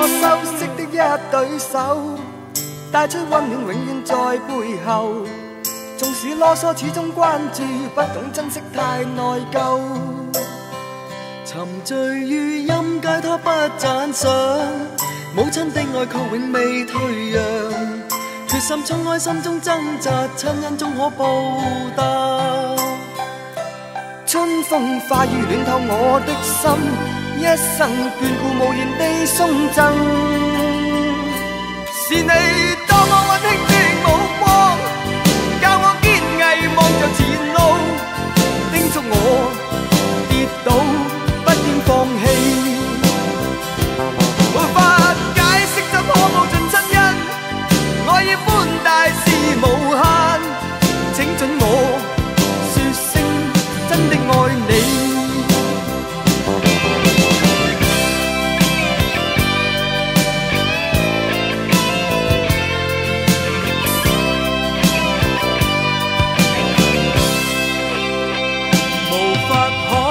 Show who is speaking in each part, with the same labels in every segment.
Speaker 1: 我收飾的一對手，帶出温暖永遠在背後。縱使啰嗦，始終關注，不懂珍惜太內疚。
Speaker 2: 沉醉於音階，他不讚賞，母親的愛卻永未退讓。決心衝開心中掙扎，親恩终可報答。
Speaker 1: 春風化雨，暖透我的心。一生眷顾，无言地送赠，是你多么温馨。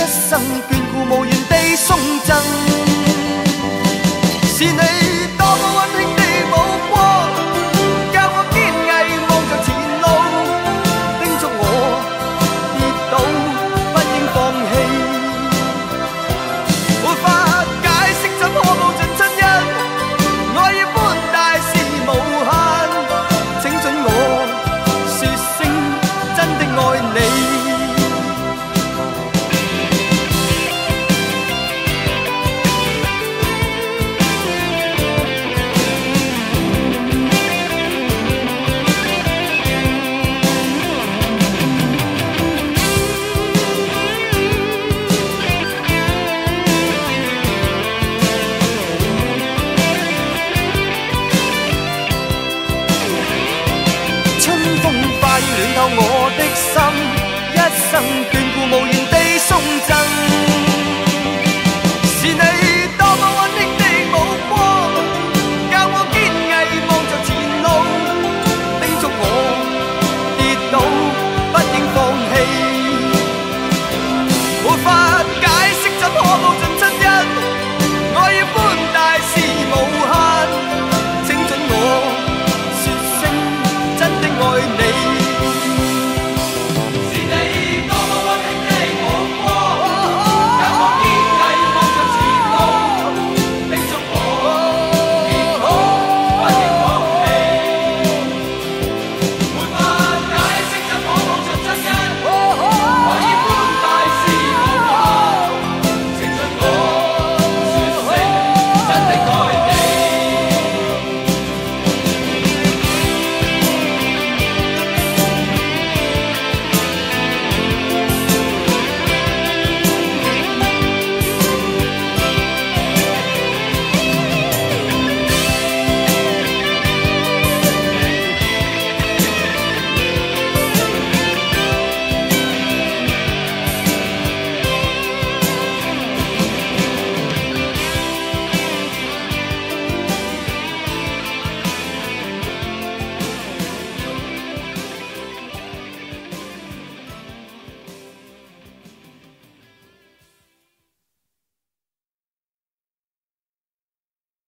Speaker 1: 一生眷顾，无言地送赠，是你。我的心，一生眷顾无言。